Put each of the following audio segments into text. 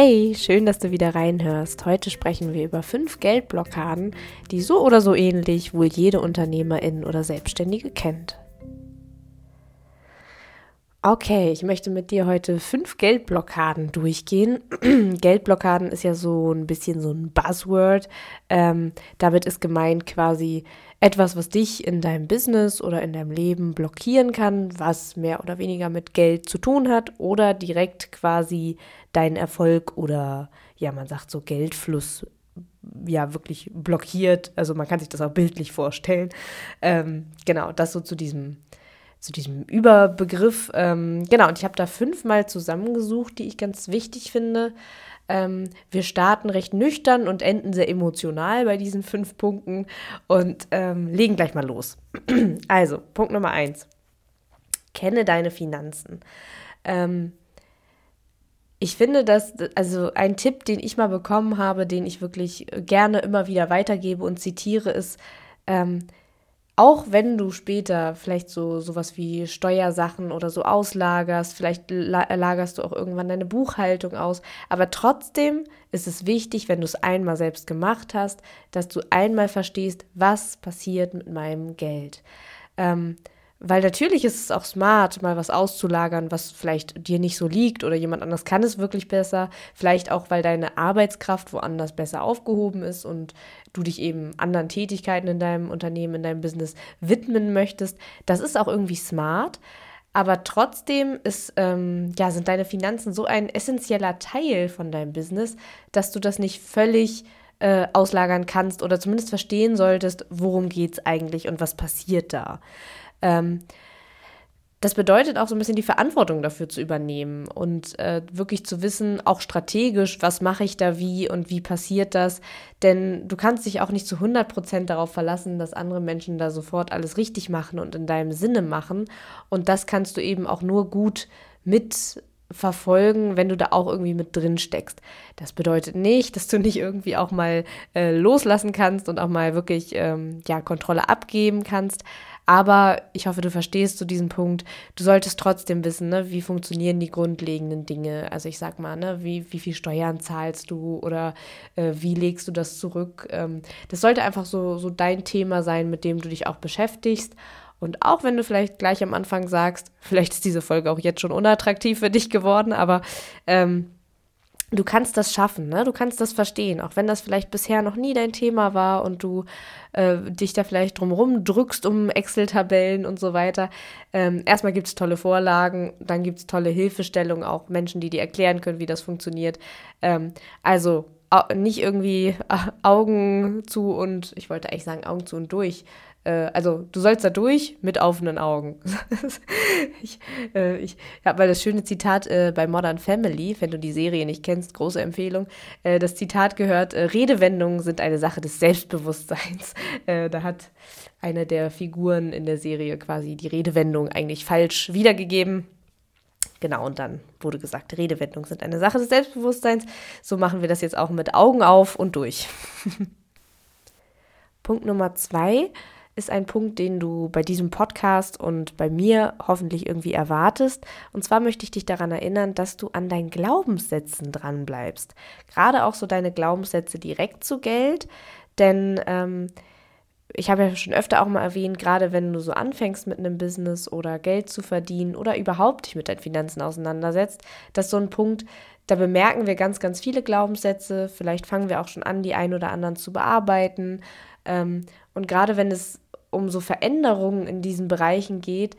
Hey, schön, dass du wieder reinhörst. Heute sprechen wir über fünf Geldblockaden, die so oder so ähnlich wohl jede Unternehmerin oder Selbstständige kennt. Okay, ich möchte mit dir heute fünf Geldblockaden durchgehen. Geldblockaden ist ja so ein bisschen so ein Buzzword. Ähm, damit ist gemeint quasi etwas, was dich in deinem Business oder in deinem Leben blockieren kann, was mehr oder weniger mit Geld zu tun hat oder direkt quasi deinen Erfolg oder ja, man sagt so Geldfluss ja wirklich blockiert. Also man kann sich das auch bildlich vorstellen. Ähm, genau, das so zu diesem zu diesem Überbegriff. Ähm, genau, und ich habe da fünfmal zusammengesucht, die ich ganz wichtig finde. Ähm, wir starten recht nüchtern und enden sehr emotional bei diesen fünf Punkten und ähm, legen gleich mal los. also, Punkt Nummer eins. Kenne deine Finanzen. Ähm, ich finde, dass, also ein Tipp, den ich mal bekommen habe, den ich wirklich gerne immer wieder weitergebe und zitiere, ist, ähm, auch wenn du später vielleicht so sowas wie Steuersachen oder so auslagerst, vielleicht lagerst du auch irgendwann deine Buchhaltung aus, aber trotzdem ist es wichtig, wenn du es einmal selbst gemacht hast, dass du einmal verstehst, was passiert mit meinem Geld. Ähm, weil natürlich ist es auch smart, mal was auszulagern, was vielleicht dir nicht so liegt oder jemand anders kann es wirklich besser. Vielleicht auch, weil deine Arbeitskraft woanders besser aufgehoben ist und du dich eben anderen Tätigkeiten in deinem Unternehmen, in deinem Business widmen möchtest. Das ist auch irgendwie smart. Aber trotzdem ist, ähm, ja, sind deine Finanzen so ein essentieller Teil von deinem Business, dass du das nicht völlig äh, auslagern kannst oder zumindest verstehen solltest, worum geht es eigentlich und was passiert da. Ähm, das bedeutet auch so ein bisschen die Verantwortung dafür zu übernehmen und äh, wirklich zu wissen, auch strategisch, was mache ich da wie und wie passiert das. Denn du kannst dich auch nicht zu 100 Prozent darauf verlassen, dass andere Menschen da sofort alles richtig machen und in deinem Sinne machen. Und das kannst du eben auch nur gut mit verfolgen, wenn du da auch irgendwie mit drin steckst. Das bedeutet nicht, dass du nicht irgendwie auch mal äh, loslassen kannst und auch mal wirklich ähm, ja Kontrolle abgeben kannst. Aber ich hoffe, du verstehst zu so diesem Punkt. Du solltest trotzdem wissen, ne, wie funktionieren die grundlegenden Dinge. Also ich sag mal, ne, wie, wie viel Steuern zahlst du oder äh, wie legst du das zurück. Ähm, das sollte einfach so, so dein Thema sein, mit dem du dich auch beschäftigst. Und auch wenn du vielleicht gleich am Anfang sagst, vielleicht ist diese Folge auch jetzt schon unattraktiv für dich geworden, aber ähm, du kannst das schaffen, ne? Du kannst das verstehen, auch wenn das vielleicht bisher noch nie dein Thema war und du äh, dich da vielleicht drumherum drückst um Excel-Tabellen und so weiter. Ähm, erstmal gibt es tolle Vorlagen, dann gibt es tolle Hilfestellungen, auch Menschen, die dir erklären können, wie das funktioniert. Ähm, also nicht irgendwie Augen zu und, ich wollte eigentlich sagen, Augen zu und durch äh, also du sollst da durch mit offenen Augen. ich, äh, ich habe mal das schöne Zitat äh, bei Modern Family, wenn du die Serie nicht kennst, große Empfehlung. Äh, das Zitat gehört, äh, Redewendungen sind eine Sache des Selbstbewusstseins. Äh, da hat eine der Figuren in der Serie quasi die Redewendung eigentlich falsch wiedergegeben. Genau, und dann wurde gesagt, Redewendungen sind eine Sache des Selbstbewusstseins. So machen wir das jetzt auch mit Augen auf und durch. Punkt Nummer zwei ist ein Punkt, den du bei diesem Podcast und bei mir hoffentlich irgendwie erwartest. Und zwar möchte ich dich daran erinnern, dass du an deinen Glaubenssätzen dran bleibst. Gerade auch so deine Glaubenssätze direkt zu Geld, denn ähm, ich habe ja schon öfter auch mal erwähnt, gerade wenn du so anfängst mit einem Business oder Geld zu verdienen oder überhaupt dich mit deinen Finanzen auseinandersetzt, dass so ein Punkt, da bemerken wir ganz, ganz viele Glaubenssätze. Vielleicht fangen wir auch schon an, die ein oder anderen zu bearbeiten. Ähm, und gerade wenn es um so Veränderungen in diesen Bereichen geht,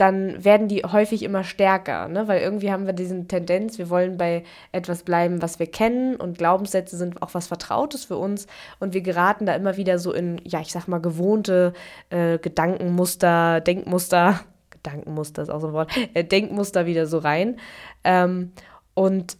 dann werden die häufig immer stärker, ne? weil irgendwie haben wir diese Tendenz, wir wollen bei etwas bleiben, was wir kennen und Glaubenssätze sind auch was Vertrautes für uns und wir geraten da immer wieder so in, ja, ich sag mal, gewohnte äh, Gedankenmuster, Denkmuster, Gedankenmuster ist auch so ein Wort, äh, Denkmuster wieder so rein. Ähm, und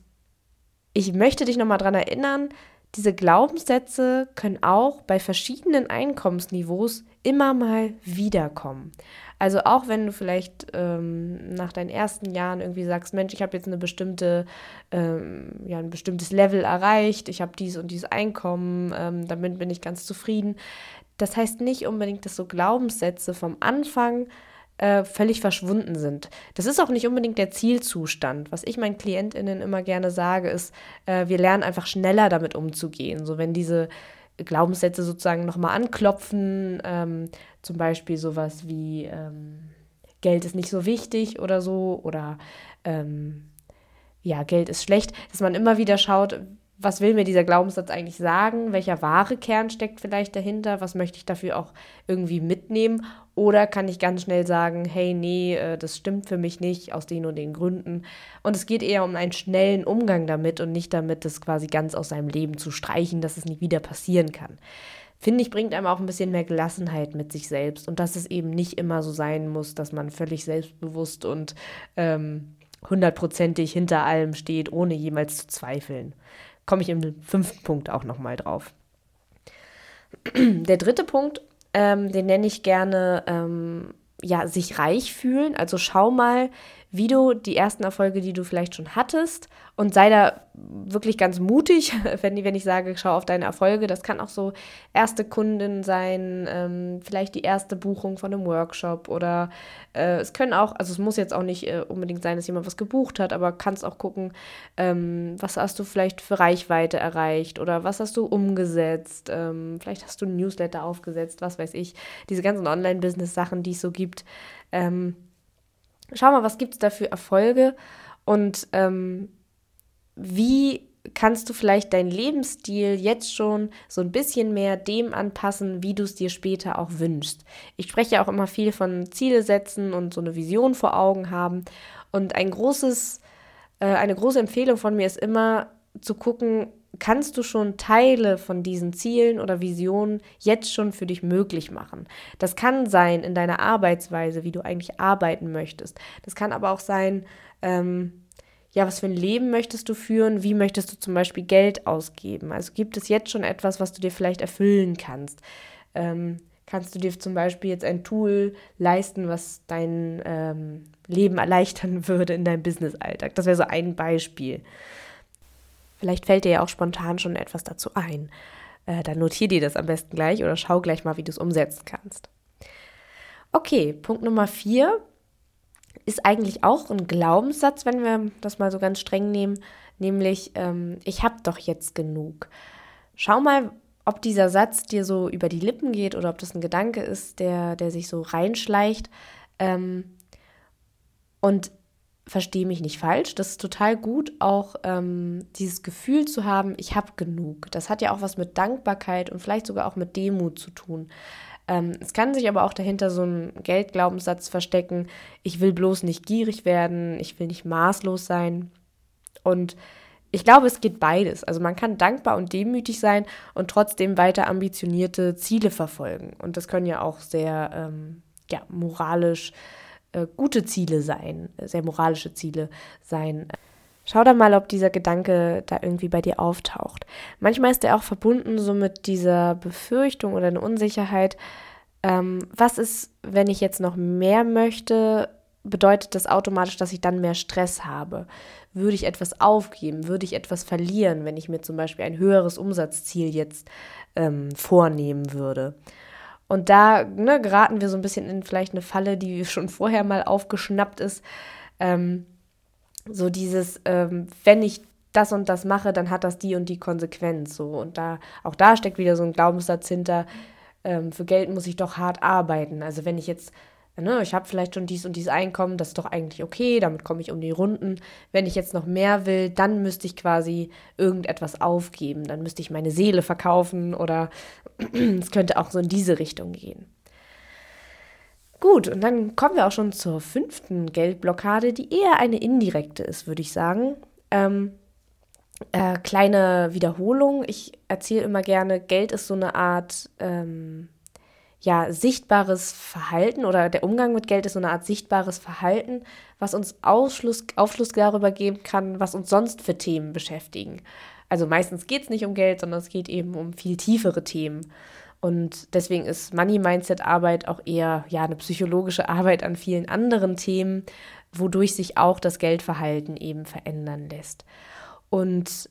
ich möchte dich nochmal daran erinnern, diese Glaubenssätze können auch bei verschiedenen Einkommensniveaus immer mal wiederkommen. Also auch wenn du vielleicht ähm, nach deinen ersten Jahren irgendwie sagst, Mensch, ich habe jetzt eine bestimmte, ähm, ja, ein bestimmtes Level erreicht, ich habe dies und dieses Einkommen, ähm, damit bin ich ganz zufrieden. Das heißt nicht unbedingt, dass so Glaubenssätze vom Anfang äh, völlig verschwunden sind. Das ist auch nicht unbedingt der Zielzustand. Was ich meinen KlientInnen immer gerne sage, ist, äh, wir lernen einfach schneller damit umzugehen. So wenn diese Glaubenssätze sozusagen nochmal anklopfen, ähm, zum Beispiel sowas wie ähm, Geld ist nicht so wichtig oder so oder ähm, ja, Geld ist schlecht, dass man immer wieder schaut, was will mir dieser Glaubenssatz eigentlich sagen? Welcher wahre Kern steckt vielleicht dahinter? Was möchte ich dafür auch irgendwie mitnehmen? Oder kann ich ganz schnell sagen, hey, nee, äh, das stimmt für mich nicht aus den und den Gründen. Und es geht eher um einen schnellen Umgang damit und nicht damit, das quasi ganz aus seinem Leben zu streichen, dass es nie wieder passieren kann. Finde ich, bringt einem auch ein bisschen mehr Gelassenheit mit sich selbst und dass es eben nicht immer so sein muss, dass man völlig selbstbewusst und ähm, hundertprozentig hinter allem steht, ohne jemals zu zweifeln. Komme ich im fünften Punkt auch nochmal drauf. Der dritte Punkt, ähm, den nenne ich gerne, ähm, ja, sich reich fühlen. Also schau mal, wie du die ersten Erfolge, die du vielleicht schon hattest, und sei da wirklich ganz mutig, wenn, wenn ich sage, schau auf deine Erfolge. Das kann auch so erste Kundin sein, ähm, vielleicht die erste Buchung von einem Workshop oder äh, es können auch, also es muss jetzt auch nicht äh, unbedingt sein, dass jemand was gebucht hat, aber kannst auch gucken, ähm, was hast du vielleicht für Reichweite erreicht oder was hast du umgesetzt. Ähm, vielleicht hast du ein Newsletter aufgesetzt, was weiß ich. Diese ganzen Online-Business-Sachen, die es so gibt. Ähm, schau mal, was gibt es da für Erfolge und ähm, wie kannst du vielleicht deinen Lebensstil jetzt schon so ein bisschen mehr dem anpassen, wie du es dir später auch wünschst. Ich spreche ja auch immer viel von Ziele setzen und so eine Vision vor Augen haben. Und ein großes, äh, eine große Empfehlung von mir ist immer zu gucken, kannst du schon Teile von diesen Zielen oder Visionen jetzt schon für dich möglich machen. Das kann sein in deiner Arbeitsweise, wie du eigentlich arbeiten möchtest. Das kann aber auch sein, ähm, ja, was für ein Leben möchtest du führen? Wie möchtest du zum Beispiel Geld ausgeben? Also gibt es jetzt schon etwas, was du dir vielleicht erfüllen kannst? Ähm, kannst du dir zum Beispiel jetzt ein Tool leisten, was dein ähm, Leben erleichtern würde in deinem Business-Alltag? Das wäre so ein Beispiel. Vielleicht fällt dir ja auch spontan schon etwas dazu ein. Äh, dann notier dir das am besten gleich oder schau gleich mal, wie du es umsetzen kannst. Okay, Punkt Nummer vier ist eigentlich auch ein Glaubenssatz, wenn wir das mal so ganz streng nehmen, nämlich ähm, ich habe doch jetzt genug. Schau mal, ob dieser Satz dir so über die Lippen geht oder ob das ein Gedanke ist, der, der sich so reinschleicht. Ähm, und verstehe mich nicht falsch, das ist total gut, auch ähm, dieses Gefühl zu haben, ich habe genug. Das hat ja auch was mit Dankbarkeit und vielleicht sogar auch mit Demut zu tun. Ähm, es kann sich aber auch dahinter so ein Geldglaubenssatz verstecken, ich will bloß nicht gierig werden, ich will nicht maßlos sein. Und ich glaube, es geht beides. Also man kann dankbar und demütig sein und trotzdem weiter ambitionierte Ziele verfolgen. Und das können ja auch sehr ähm, ja, moralisch äh, gute Ziele sein, sehr moralische Ziele sein. Schau da mal, ob dieser Gedanke da irgendwie bei dir auftaucht. Manchmal ist er auch verbunden so mit dieser Befürchtung oder einer Unsicherheit. Ähm, was ist, wenn ich jetzt noch mehr möchte? Bedeutet das automatisch, dass ich dann mehr Stress habe? Würde ich etwas aufgeben? Würde ich etwas verlieren, wenn ich mir zum Beispiel ein höheres Umsatzziel jetzt ähm, vornehmen würde? Und da ne, geraten wir so ein bisschen in vielleicht eine Falle, die schon vorher mal aufgeschnappt ist. Ähm, so dieses, ähm, wenn ich das und das mache, dann hat das die und die Konsequenz. So. Und da, auch da steckt wieder so ein Glaubenssatz hinter, ähm, für Geld muss ich doch hart arbeiten. Also wenn ich jetzt, ne, ich habe vielleicht schon dies und dies Einkommen, das ist doch eigentlich okay, damit komme ich um die Runden. Wenn ich jetzt noch mehr will, dann müsste ich quasi irgendetwas aufgeben. Dann müsste ich meine Seele verkaufen oder es könnte auch so in diese Richtung gehen. Gut, und dann kommen wir auch schon zur fünften Geldblockade, die eher eine indirekte ist, würde ich sagen. Ähm, äh, kleine Wiederholung. Ich erzähle immer gerne, Geld ist so eine Art ähm, ja, sichtbares Verhalten oder der Umgang mit Geld ist so eine Art sichtbares Verhalten, was uns Ausschluss, Aufschluss darüber geben kann, was uns sonst für Themen beschäftigen. Also meistens geht es nicht um Geld, sondern es geht eben um viel tiefere Themen. Und deswegen ist Money Mindset Arbeit auch eher ja eine psychologische Arbeit an vielen anderen Themen, wodurch sich auch das Geldverhalten eben verändern lässt. Und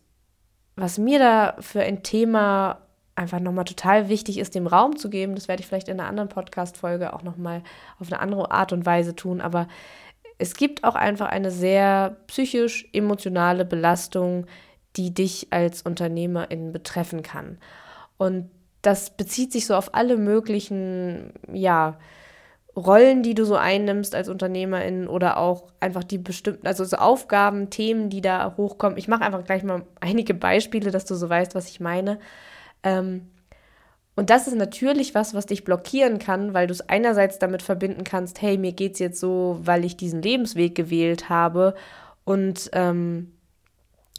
was mir da für ein Thema einfach nochmal total wichtig ist, dem Raum zu geben. Das werde ich vielleicht in einer anderen Podcast-Folge auch nochmal auf eine andere Art und Weise tun. Aber es gibt auch einfach eine sehr psychisch-emotionale Belastung, die dich als Unternehmerin betreffen kann. Und das bezieht sich so auf alle möglichen, ja, Rollen, die du so einnimmst als Unternehmerin oder auch einfach die bestimmten, also so Aufgaben, Themen, die da hochkommen. Ich mache einfach gleich mal einige Beispiele, dass du so weißt, was ich meine. Ähm, und das ist natürlich was, was dich blockieren kann, weil du es einerseits damit verbinden kannst, hey, mir geht es jetzt so, weil ich diesen Lebensweg gewählt habe. Und ähm,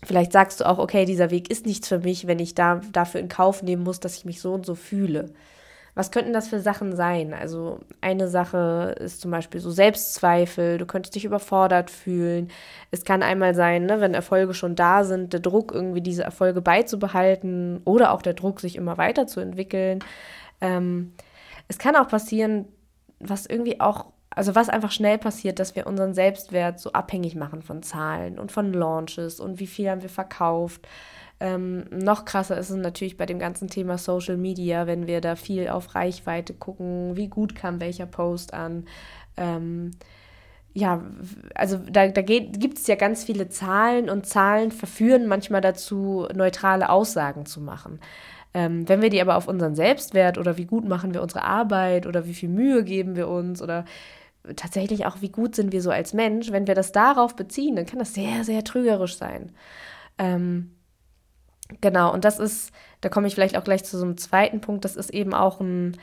vielleicht sagst du auch, okay, dieser Weg ist nichts für mich, wenn ich da, dafür in Kauf nehmen muss, dass ich mich so und so fühle. Was könnten das für Sachen sein? Also eine Sache ist zum Beispiel so Selbstzweifel, du könntest dich überfordert fühlen. Es kann einmal sein, ne, wenn Erfolge schon da sind, der Druck, irgendwie diese Erfolge beizubehalten oder auch der Druck, sich immer weiterzuentwickeln. Ähm, es kann auch passieren, was irgendwie auch, also was einfach schnell passiert, dass wir unseren Selbstwert so abhängig machen von Zahlen und von Launches und wie viel haben wir verkauft. Ähm, noch krasser ist es natürlich bei dem ganzen Thema Social Media, wenn wir da viel auf Reichweite gucken, wie gut kam welcher Post an. Ähm, ja, also da, da gibt es ja ganz viele Zahlen und Zahlen verführen manchmal dazu, neutrale Aussagen zu machen. Ähm, wenn wir die aber auf unseren Selbstwert oder wie gut machen wir unsere Arbeit oder wie viel Mühe geben wir uns oder tatsächlich auch wie gut sind wir so als Mensch, wenn wir das darauf beziehen, dann kann das sehr, sehr trügerisch sein. Ähm, Genau, und das ist, da komme ich vielleicht auch gleich zu so einem zweiten Punkt, das ist eben auch ein,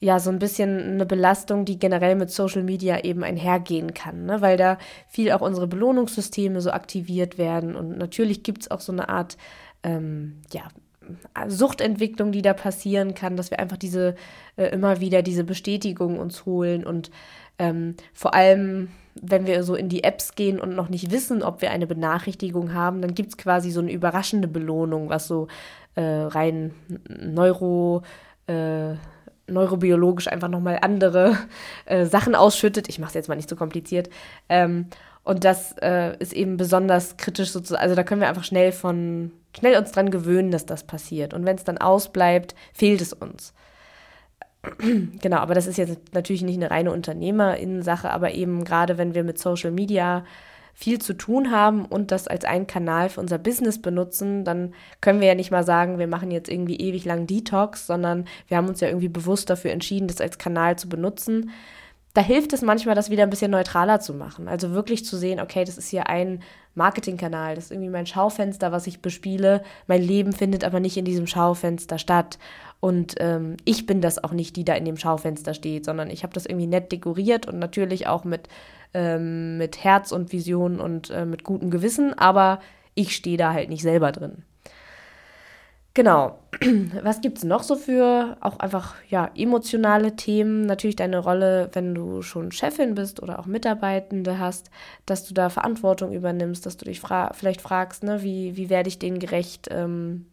ja, so ein bisschen eine Belastung, die generell mit Social Media eben einhergehen kann, ne? weil da viel auch unsere Belohnungssysteme so aktiviert werden und natürlich gibt es auch so eine Art, ähm, ja, Suchtentwicklung, die da passieren kann, dass wir einfach diese, äh, immer wieder diese Bestätigung uns holen und ähm, vor allem wenn wir so in die Apps gehen und noch nicht wissen, ob wir eine Benachrichtigung haben, dann gibt es quasi so eine überraschende Belohnung, was so äh, rein neuro, äh, neurobiologisch einfach nochmal andere äh, Sachen ausschüttet. Ich mache es jetzt mal nicht so kompliziert. Ähm, und das äh, ist eben besonders kritisch sozusagen. Also da können wir einfach schnell von, schnell uns dran gewöhnen, dass das passiert. Und wenn es dann ausbleibt, fehlt es uns. Genau, aber das ist jetzt natürlich nicht eine reine Unternehmerinnen-Sache, aber eben gerade wenn wir mit Social Media viel zu tun haben und das als einen Kanal für unser Business benutzen, dann können wir ja nicht mal sagen, wir machen jetzt irgendwie ewig lang Detox, sondern wir haben uns ja irgendwie bewusst dafür entschieden, das als Kanal zu benutzen. Da hilft es manchmal, das wieder ein bisschen neutraler zu machen. Also wirklich zu sehen, okay, das ist hier ein Marketingkanal, das ist irgendwie mein Schaufenster, was ich bespiele. Mein Leben findet aber nicht in diesem Schaufenster statt. Und ähm, ich bin das auch nicht, die da in dem Schaufenster steht, sondern ich habe das irgendwie nett dekoriert und natürlich auch mit, ähm, mit Herz und Vision und äh, mit gutem Gewissen, aber ich stehe da halt nicht selber drin. Genau. Was gibt es noch so für auch einfach ja emotionale Themen? Natürlich deine Rolle, wenn du schon Chefin bist oder auch Mitarbeitende hast, dass du da Verantwortung übernimmst, dass du dich fra vielleicht fragst, ne, wie, wie werde ich denen gerecht? Ähm,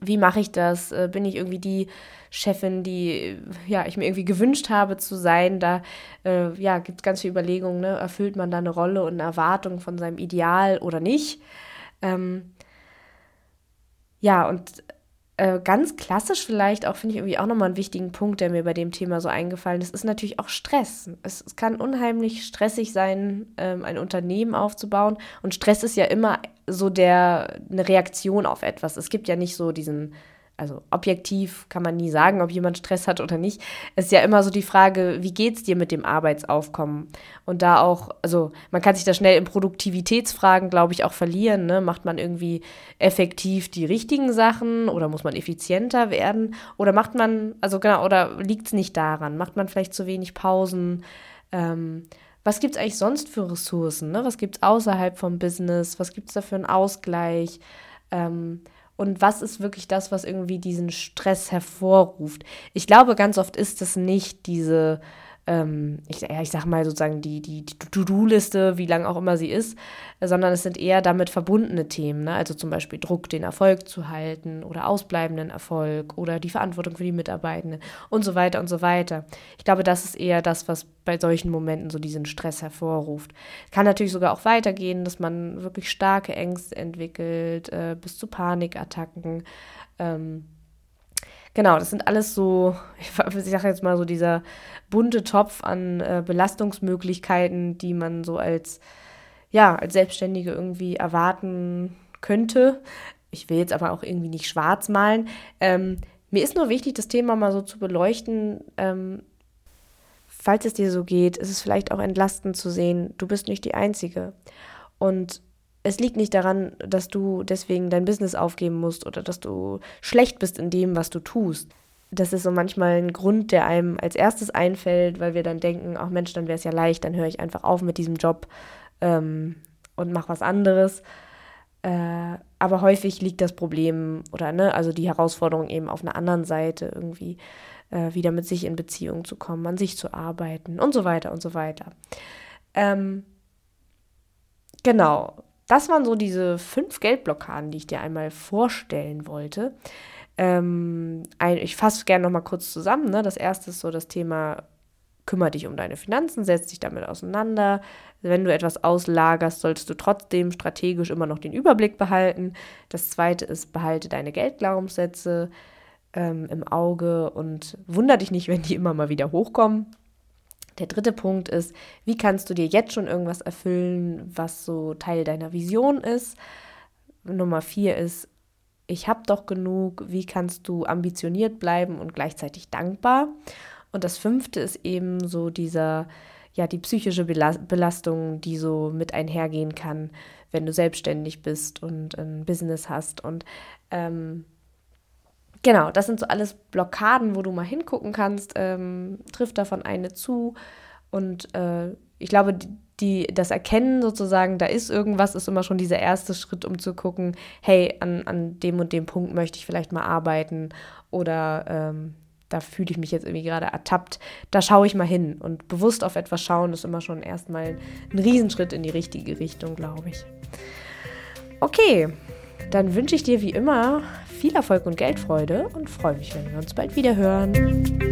wie mache ich das? Äh, bin ich irgendwie die Chefin, die ja, ich mir irgendwie gewünscht habe zu sein? Da äh, ja, gibt es ganz viele Überlegungen, ne? erfüllt man da eine Rolle und eine Erwartung von seinem Ideal oder nicht? Ähm, ja, und äh, ganz klassisch vielleicht auch, finde ich irgendwie auch nochmal einen wichtigen Punkt, der mir bei dem Thema so eingefallen ist, ist natürlich auch Stress. Es, es kann unheimlich stressig sein, ähm, ein Unternehmen aufzubauen. Und Stress ist ja immer so der, eine Reaktion auf etwas. Es gibt ja nicht so diesen also objektiv kann man nie sagen, ob jemand Stress hat oder nicht. Es ist ja immer so die Frage, wie geht es dir mit dem Arbeitsaufkommen? Und da auch, also man kann sich da schnell in Produktivitätsfragen, glaube ich, auch verlieren. Ne? Macht man irgendwie effektiv die richtigen Sachen oder muss man effizienter werden? Oder macht man, also genau, oder liegt es nicht daran? Macht man vielleicht zu wenig Pausen? Ähm, was gibt es eigentlich sonst für Ressourcen? Ne? Was gibt es außerhalb vom Business? Was gibt es da für einen Ausgleich? Ähm, und was ist wirklich das, was irgendwie diesen Stress hervorruft. Ich glaube, ganz oft ist es nicht diese ähm, ich, ja, ich sag mal sozusagen die, die, die To-Do-Liste, wie lang auch immer sie ist, sondern es sind eher damit verbundene Themen, ne? also zum Beispiel Druck, den Erfolg zu halten oder ausbleibenden Erfolg oder die Verantwortung für die Mitarbeitenden und so weiter und so weiter. Ich glaube, das ist eher das, was bei solchen Momenten so diesen Stress hervorruft. Kann natürlich sogar auch weitergehen, dass man wirklich starke Ängste entwickelt, äh, bis zu Panikattacken. Ähm, genau, das sind alles so, ich sage jetzt mal so dieser bunte Topf an äh, Belastungsmöglichkeiten, die man so als, ja, als Selbstständige irgendwie erwarten könnte. Ich will jetzt aber auch irgendwie nicht schwarz malen. Ähm, mir ist nur wichtig, das Thema mal so zu beleuchten. Ähm, falls es dir so geht, ist es vielleicht auch entlastend zu sehen, du bist nicht die Einzige. Und es liegt nicht daran, dass du deswegen dein Business aufgeben musst oder dass du schlecht bist in dem, was du tust. Das ist so manchmal ein Grund, der einem als erstes einfällt, weil wir dann denken, ach Mensch, dann wäre es ja leicht, dann höre ich einfach auf mit diesem Job ähm, und mache was anderes. Äh, aber häufig liegt das Problem oder ne, also die Herausforderung eben auf einer anderen Seite irgendwie äh, wieder mit sich in Beziehung zu kommen, an sich zu arbeiten und so weiter und so weiter. Ähm, genau, das waren so diese fünf Geldblockaden, die ich dir einmal vorstellen wollte. Ähm, ein, ich fasse gerne noch mal kurz zusammen. Ne? Das erste ist so das Thema, kümmere dich um deine Finanzen, setz dich damit auseinander. Wenn du etwas auslagerst, solltest du trotzdem strategisch immer noch den Überblick behalten. Das zweite ist, behalte deine Geldglaubenssätze ähm, im Auge und wundere dich nicht, wenn die immer mal wieder hochkommen. Der dritte Punkt ist, wie kannst du dir jetzt schon irgendwas erfüllen, was so Teil deiner Vision ist? Nummer vier ist, ich habe doch genug, wie kannst du ambitioniert bleiben und gleichzeitig dankbar? Und das fünfte ist eben so dieser, ja, die psychische Belastung, die so mit einhergehen kann, wenn du selbstständig bist und ein Business hast. Und ähm, genau, das sind so alles Blockaden, wo du mal hingucken kannst. Ähm, trifft davon eine zu. Und äh, ich glaube, die, das Erkennen sozusagen, da ist irgendwas, ist immer schon dieser erste Schritt, um zu gucken, hey, an, an dem und dem Punkt möchte ich vielleicht mal arbeiten oder ähm, da fühle ich mich jetzt irgendwie gerade ertappt. Da schaue ich mal hin. Und bewusst auf etwas schauen ist immer schon erstmal ein Riesenschritt in die richtige Richtung, glaube ich. Okay, dann wünsche ich dir wie immer viel Erfolg und Geldfreude und freue mich, wenn wir uns bald wieder hören.